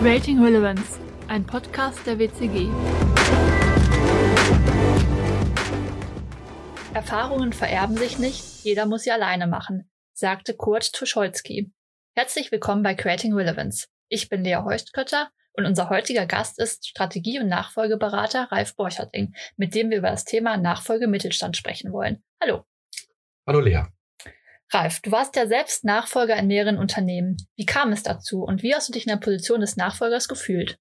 Creating Relevance, ein Podcast der WCG. Erfahrungen vererben sich nicht, jeder muss sie alleine machen, sagte Kurt Tuscholsky. Herzlich willkommen bei Creating Relevance. Ich bin Lea Heustkötter und unser heutiger Gast ist Strategie- und Nachfolgeberater Ralf Borcherting, mit dem wir über das Thema Nachfolge Mittelstand sprechen wollen. Hallo. Hallo Lea. Ralf, du warst ja selbst Nachfolger in mehreren Unternehmen. Wie kam es dazu und wie hast du dich in der Position des Nachfolgers gefühlt?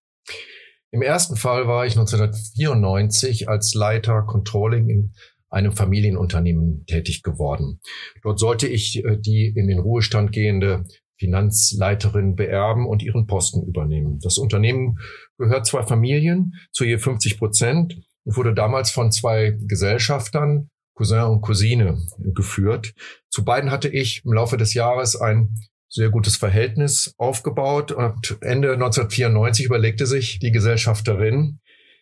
Im ersten Fall war ich 1994 als Leiter Controlling in einem Familienunternehmen tätig geworden. Dort sollte ich äh, die in den Ruhestand gehende Finanzleiterin beerben und ihren Posten übernehmen. Das Unternehmen gehört zwei Familien zu je 50 Prozent und wurde damals von zwei Gesellschaftern, Cousin und Cousine, geführt. Zu beiden hatte ich im Laufe des Jahres ein sehr gutes Verhältnis aufgebaut und Ende 1994 überlegte sich die Gesellschafterin,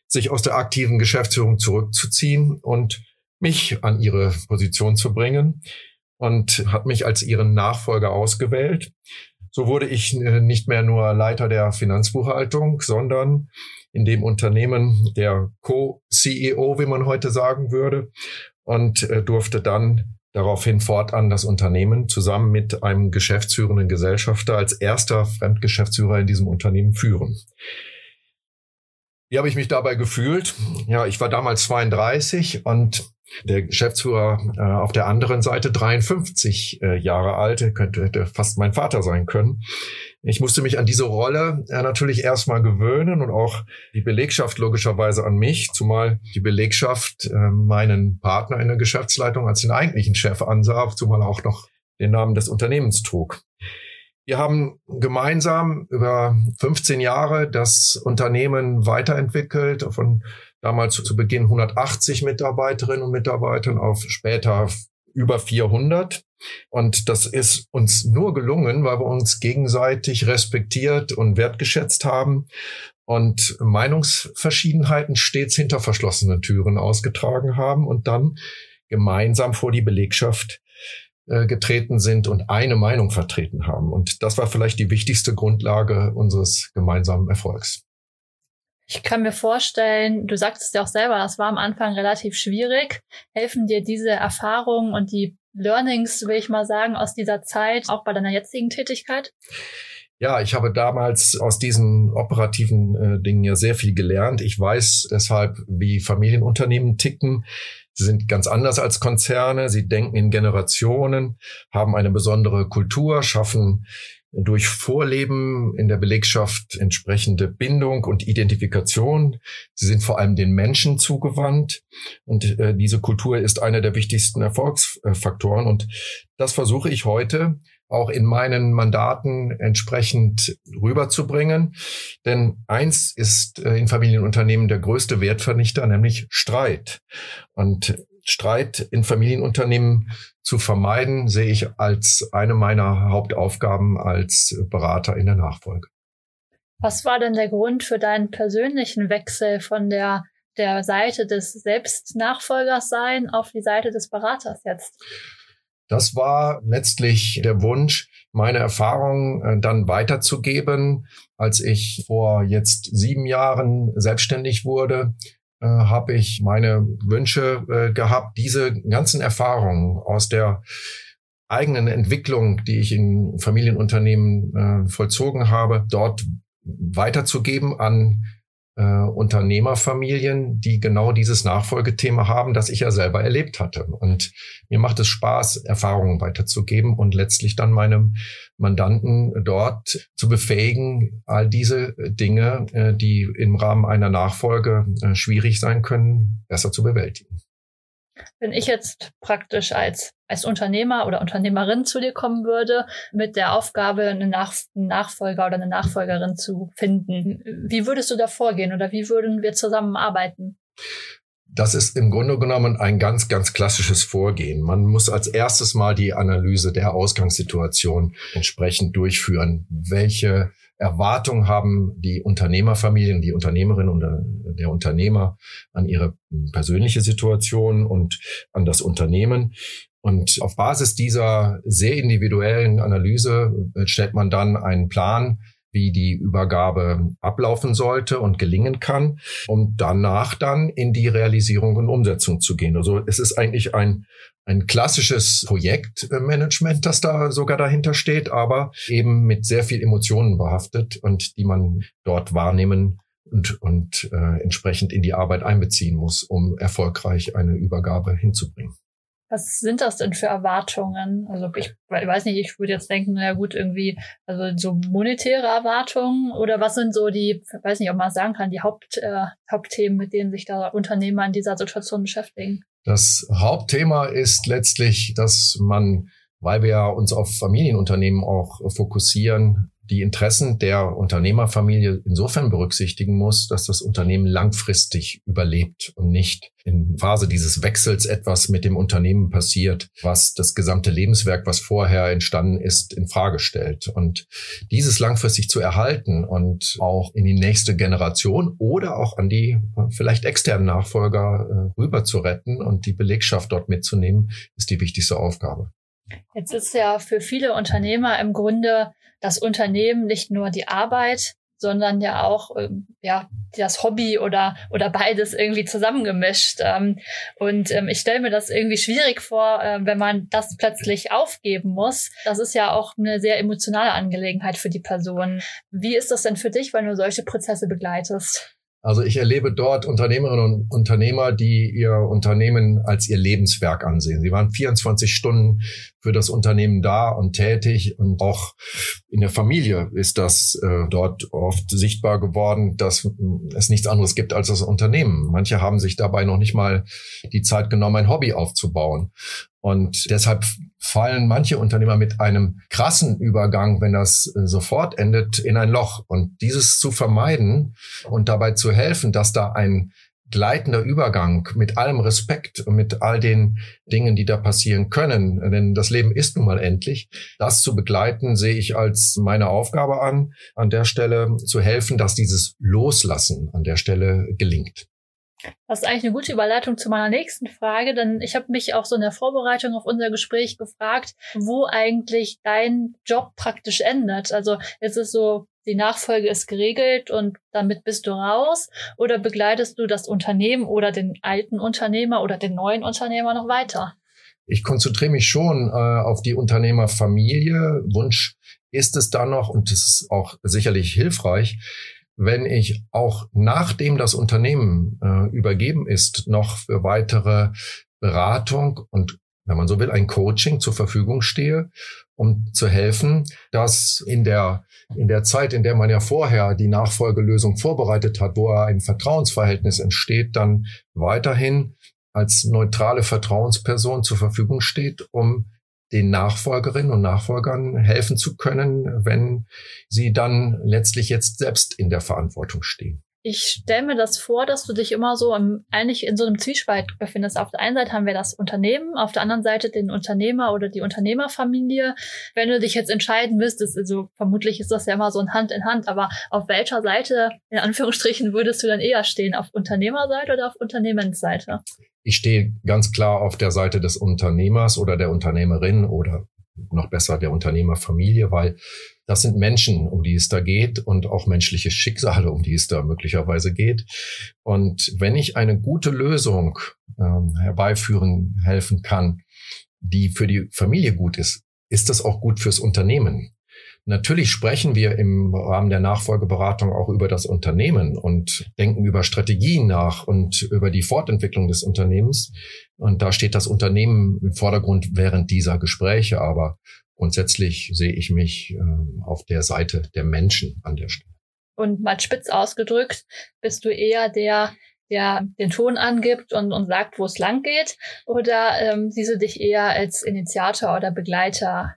sich aus der aktiven Geschäftsführung zurückzuziehen und mich an ihre Position zu bringen und hat mich als ihren Nachfolger ausgewählt. So wurde ich äh, nicht mehr nur Leiter der Finanzbuchhaltung, sondern in dem Unternehmen der Co-CEO, wie man heute sagen würde, und äh, durfte dann daraufhin fortan das Unternehmen zusammen mit einem geschäftsführenden Gesellschafter als erster Fremdgeschäftsführer in diesem Unternehmen führen. Wie habe ich mich dabei gefühlt? Ja, ich war damals 32 und der Geschäftsführer äh, auf der anderen Seite 53 äh, Jahre alt, könnte hätte fast mein Vater sein können. Ich musste mich an diese Rolle äh, natürlich erstmal gewöhnen und auch die Belegschaft logischerweise an mich, zumal die Belegschaft äh, meinen Partner in der Geschäftsleitung als den eigentlichen Chef ansah, zumal auch noch den Namen des Unternehmens trug. Wir haben gemeinsam über 15 Jahre das Unternehmen weiterentwickelt, von damals zu Beginn 180 Mitarbeiterinnen und Mitarbeitern auf später über 400. Und das ist uns nur gelungen, weil wir uns gegenseitig respektiert und wertgeschätzt haben und Meinungsverschiedenheiten stets hinter verschlossenen Türen ausgetragen haben und dann gemeinsam vor die Belegschaft äh, getreten sind und eine Meinung vertreten haben. Und das war vielleicht die wichtigste Grundlage unseres gemeinsamen Erfolgs. Ich kann mir vorstellen, du sagtest ja auch selber, das war am Anfang relativ schwierig. Helfen dir diese Erfahrungen und die Learnings, will ich mal sagen, aus dieser Zeit auch bei deiner jetzigen Tätigkeit? Ja, ich habe damals aus diesen operativen äh, Dingen ja sehr viel gelernt. Ich weiß deshalb, wie Familienunternehmen ticken. Sie sind ganz anders als Konzerne. Sie denken in Generationen, haben eine besondere Kultur, schaffen durch Vorleben in der Belegschaft entsprechende Bindung und Identifikation. Sie sind vor allem den Menschen zugewandt und äh, diese Kultur ist einer der wichtigsten Erfolgsfaktoren und das versuche ich heute auch in meinen Mandaten entsprechend rüberzubringen. Denn eins ist äh, in Familienunternehmen der größte Wertvernichter, nämlich Streit. Und Streit in Familienunternehmen zu vermeiden, sehe ich als eine meiner Hauptaufgaben als Berater in der Nachfolge. Was war denn der Grund für deinen persönlichen Wechsel von der, der Seite des Selbstnachfolgers sein auf die Seite des Beraters jetzt? Das war letztlich der Wunsch, meine Erfahrungen äh, dann weiterzugeben. Als ich vor jetzt sieben Jahren selbstständig wurde, äh, habe ich meine Wünsche äh, gehabt, diese ganzen Erfahrungen aus der eigenen Entwicklung, die ich in Familienunternehmen vollzogen habe, dort weiterzugeben an äh, Unternehmerfamilien, die genau dieses Nachfolgethema haben, das ich ja selber erlebt hatte. Und mir macht es Spaß, Erfahrungen weiterzugeben und letztlich dann meinem Mandanten dort zu befähigen, all diese Dinge, äh, die im Rahmen einer Nachfolge äh, schwierig sein können, besser zu bewältigen. Wenn ich jetzt praktisch als, als Unternehmer oder Unternehmerin zu dir kommen würde, mit der Aufgabe, einen, Nach einen Nachfolger oder eine Nachfolgerin zu finden, wie würdest du da vorgehen oder wie würden wir zusammenarbeiten? Das ist im Grunde genommen ein ganz, ganz klassisches Vorgehen. Man muss als erstes mal die Analyse der Ausgangssituation entsprechend durchführen. Welche Erwartungen haben die Unternehmerfamilien, die Unternehmerinnen und äh, der Unternehmer an ihre persönliche Situation und an das Unternehmen. Und auf Basis dieser sehr individuellen Analyse äh, stellt man dann einen Plan, wie die Übergabe ablaufen sollte und gelingen kann, um danach dann in die Realisierung und Umsetzung zu gehen. Also es ist eigentlich ein ein klassisches Projektmanagement, das da sogar dahinter steht, aber eben mit sehr viel Emotionen behaftet und die man dort wahrnehmen und, und äh, entsprechend in die Arbeit einbeziehen muss, um erfolgreich eine Übergabe hinzubringen. Was sind das denn für Erwartungen? Also ich weiß nicht, ich würde jetzt denken, na gut, irgendwie, also so monetäre Erwartungen oder was sind so die, weiß nicht, ob man sagen kann, die Haupt, äh, Hauptthemen, mit denen sich da Unternehmer in dieser Situation beschäftigen? Das Hauptthema ist letztlich, dass man, weil wir uns auf Familienunternehmen auch fokussieren, die Interessen der Unternehmerfamilie insofern berücksichtigen muss, dass das Unternehmen langfristig überlebt und nicht in Phase dieses Wechsels etwas mit dem Unternehmen passiert, was das gesamte Lebenswerk, was vorher entstanden ist, in Frage stellt. Und dieses langfristig zu erhalten und auch in die nächste Generation oder auch an die vielleicht externen Nachfolger äh, rüber zu retten und die Belegschaft dort mitzunehmen, ist die wichtigste Aufgabe. Jetzt ist ja für viele Unternehmer im Grunde das Unternehmen nicht nur die Arbeit, sondern ja auch ähm, ja das Hobby oder oder beides irgendwie zusammengemischt. Ähm, und ähm, ich stelle mir das irgendwie schwierig vor, wenn man das plötzlich aufgeben muss. Das ist ja auch eine sehr emotionale Angelegenheit für die Person. Wie ist das denn für dich, wenn du solche Prozesse begleitest? Also ich erlebe dort Unternehmerinnen und Unternehmer, die ihr Unternehmen als ihr Lebenswerk ansehen. Sie waren 24 Stunden für das Unternehmen da und tätig und auch in der Familie ist das äh, dort oft sichtbar geworden, dass es nichts anderes gibt als das Unternehmen. Manche haben sich dabei noch nicht mal die Zeit genommen, ein Hobby aufzubauen. Und deshalb fallen manche Unternehmer mit einem krassen Übergang, wenn das äh, sofort endet, in ein Loch. Und dieses zu vermeiden und dabei zu helfen, dass da ein gleitender Übergang mit allem Respekt und mit all den Dingen, die da passieren können, denn das Leben ist nun mal endlich, das zu begleiten, sehe ich als meine Aufgabe an, an der Stelle zu helfen, dass dieses Loslassen an der Stelle gelingt. Das ist eigentlich eine gute Überleitung zu meiner nächsten Frage, denn ich habe mich auch so in der Vorbereitung auf unser Gespräch gefragt, wo eigentlich dein Job praktisch endet. Also ist es so, die Nachfolge ist geregelt und damit bist du raus oder begleitest du das Unternehmen oder den alten Unternehmer oder den neuen Unternehmer noch weiter? Ich konzentriere mich schon äh, auf die Unternehmerfamilie. Wunsch ist es da noch und es ist auch sicherlich hilfreich, wenn ich auch nachdem das Unternehmen äh, übergeben ist, noch für weitere Beratung und wenn man so will, ein Coaching zur Verfügung stehe, um zu helfen, dass in der, in der Zeit, in der man ja vorher die Nachfolgelösung vorbereitet hat, wo ein Vertrauensverhältnis entsteht, dann weiterhin als neutrale Vertrauensperson zur Verfügung steht, um den Nachfolgerinnen und Nachfolgern helfen zu können, wenn sie dann letztlich jetzt selbst in der Verantwortung stehen. Ich stelle mir das vor, dass du dich immer so im, eigentlich in so einem Zwiespalt befindest. Auf der einen Seite haben wir das Unternehmen, auf der anderen Seite den Unternehmer oder die Unternehmerfamilie. Wenn du dich jetzt entscheiden müsstest, also vermutlich ist das ja immer so ein Hand in Hand, aber auf welcher Seite, in Anführungsstrichen, würdest du dann eher stehen? Auf Unternehmerseite oder auf Unternehmensseite? Ich stehe ganz klar auf der Seite des Unternehmers oder der Unternehmerin oder noch besser der Unternehmerfamilie, weil das sind Menschen, um die es da geht und auch menschliche Schicksale, um die es da möglicherweise geht. Und wenn ich eine gute Lösung äh, herbeiführen helfen kann, die für die Familie gut ist, ist das auch gut fürs Unternehmen. Natürlich sprechen wir im Rahmen der Nachfolgeberatung auch über das Unternehmen und denken über Strategien nach und über die Fortentwicklung des Unternehmens. Und da steht das Unternehmen im Vordergrund während dieser Gespräche. Aber grundsätzlich sehe ich mich äh, auf der Seite der Menschen an der Stelle. Und mal spitz ausgedrückt, bist du eher der, der den Ton angibt und, und sagt, wo es lang geht? Oder ähm, siehst du dich eher als Initiator oder Begleiter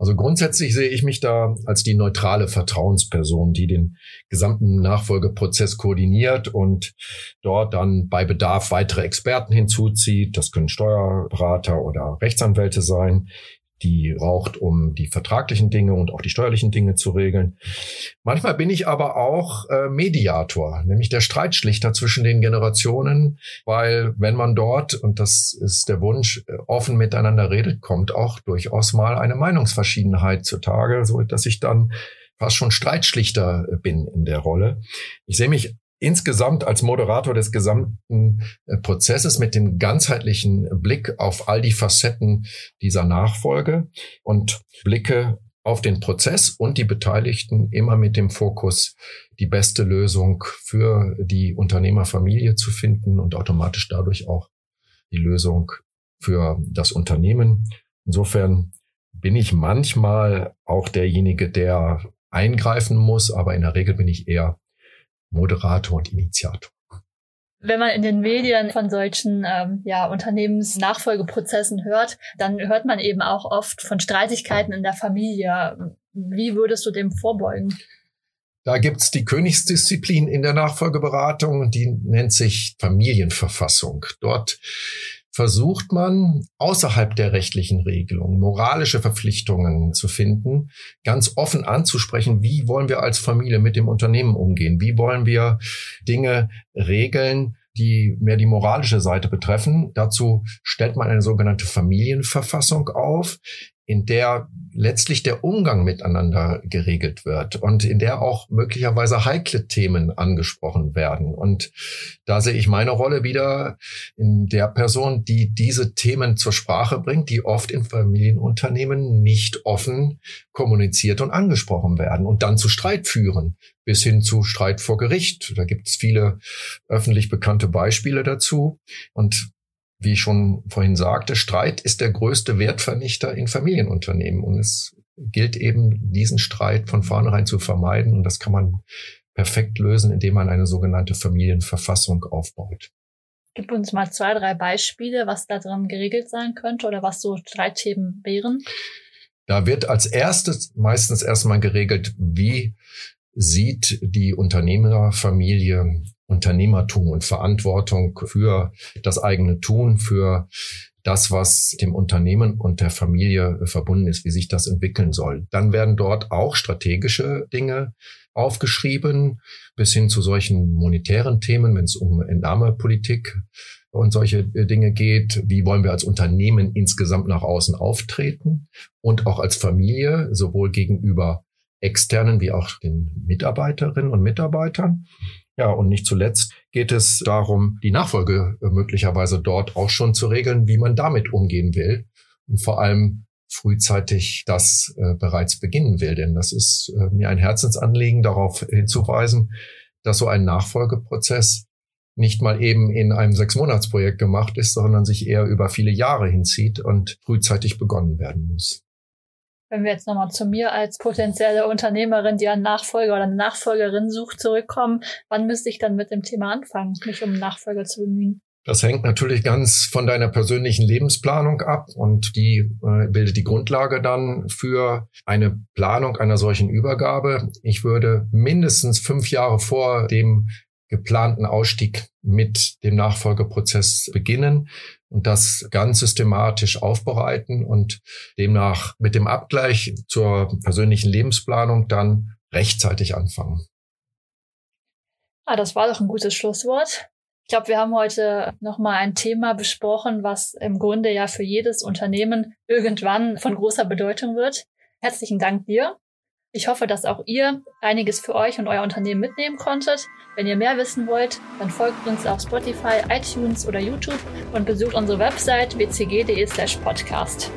also grundsätzlich sehe ich mich da als die neutrale Vertrauensperson, die den gesamten Nachfolgeprozess koordiniert und dort dann bei Bedarf weitere Experten hinzuzieht. Das können Steuerberater oder Rechtsanwälte sein, die braucht, um die vertraglichen Dinge und auch die steuerlichen Dinge zu regeln. Manchmal bin ich aber auch äh, Mediator, nämlich der Streitschlichter zwischen den Generationen, weil wenn man dort, und das ist der Wunsch, äh, offen miteinander redet, kommt auch durchaus mal eine Meinungsverschiedenheit zutage, so dass ich dann fast schon Streitschlichter bin in der Rolle. Ich sehe mich insgesamt als Moderator des gesamten äh, Prozesses mit dem ganzheitlichen Blick auf all die Facetten dieser Nachfolge und blicke auf den Prozess und die Beteiligten immer mit dem Fokus, die beste Lösung für die Unternehmerfamilie zu finden und automatisch dadurch auch die Lösung für das Unternehmen. Insofern bin ich manchmal auch derjenige, der eingreifen muss, aber in der Regel bin ich eher Moderator und Initiator. Wenn man in den Medien von solchen ähm, ja, Unternehmensnachfolgeprozessen hört, dann hört man eben auch oft von Streitigkeiten in der Familie. Wie würdest du dem vorbeugen? Da gibt's die Königsdisziplin in der Nachfolgeberatung, die nennt sich Familienverfassung. Dort versucht man außerhalb der rechtlichen Regelung moralische Verpflichtungen zu finden, ganz offen anzusprechen, wie wollen wir als Familie mit dem Unternehmen umgehen, wie wollen wir Dinge regeln, die mehr die moralische Seite betreffen. Dazu stellt man eine sogenannte Familienverfassung auf, in der letztlich der Umgang miteinander geregelt wird und in der auch möglicherweise heikle Themen angesprochen werden. Und da sehe ich meine Rolle wieder in der Person, die diese Themen zur Sprache bringt, die oft in Familienunternehmen nicht offen kommuniziert und angesprochen werden und dann zu Streit führen, bis hin zu Streit vor Gericht. Da gibt es viele öffentlich bekannte Beispiele dazu. Und wie ich schon vorhin sagte, Streit ist der größte Wertvernichter in Familienunternehmen. Und es gilt eben, diesen Streit von vornherein zu vermeiden. Und das kann man perfekt lösen, indem man eine sogenannte Familienverfassung aufbaut. Gib uns mal zwei, drei Beispiele, was da drin geregelt sein könnte oder was so Streitthemen wären. Da wird als erstes meistens erstmal geregelt, wie sieht die Unternehmerfamilie Unternehmertum und Verantwortung für das eigene Tun, für das, was dem Unternehmen und der Familie verbunden ist, wie sich das entwickeln soll. Dann werden dort auch strategische Dinge aufgeschrieben, bis hin zu solchen monetären Themen, wenn es um Entnahmepolitik und solche Dinge geht. Wie wollen wir als Unternehmen insgesamt nach außen auftreten und auch als Familie, sowohl gegenüber externen wie auch den Mitarbeiterinnen und Mitarbeitern. Ja, und nicht zuletzt geht es darum, die Nachfolge äh, möglicherweise dort auch schon zu regeln, wie man damit umgehen will und vor allem frühzeitig das äh, bereits beginnen will. Denn das ist äh, mir ein Herzensanliegen, darauf hinzuweisen, dass so ein Nachfolgeprozess nicht mal eben in einem Sechsmonatsprojekt gemacht ist, sondern sich eher über viele Jahre hinzieht und frühzeitig begonnen werden muss. Wenn wir jetzt nochmal zu mir als potenzielle Unternehmerin, die einen Nachfolger oder eine Nachfolgerin sucht, zurückkommen, wann müsste ich dann mit dem Thema anfangen, mich um einen Nachfolger zu bemühen? Das hängt natürlich ganz von deiner persönlichen Lebensplanung ab und die äh, bildet die Grundlage dann für eine Planung einer solchen Übergabe. Ich würde mindestens fünf Jahre vor dem geplanten Ausstieg mit dem Nachfolgeprozess beginnen und das ganz systematisch aufbereiten und demnach mit dem Abgleich zur persönlichen Lebensplanung dann rechtzeitig anfangen. Ah, das war doch ein gutes Schlusswort. Ich glaube, wir haben heute nochmal ein Thema besprochen, was im Grunde ja für jedes Unternehmen irgendwann von großer Bedeutung wird. Herzlichen Dank dir. Ich hoffe, dass auch ihr einiges für euch und euer Unternehmen mitnehmen konntet. Wenn ihr mehr wissen wollt, dann folgt uns auf Spotify, iTunes oder YouTube und besucht unsere Website wcg.de/podcast.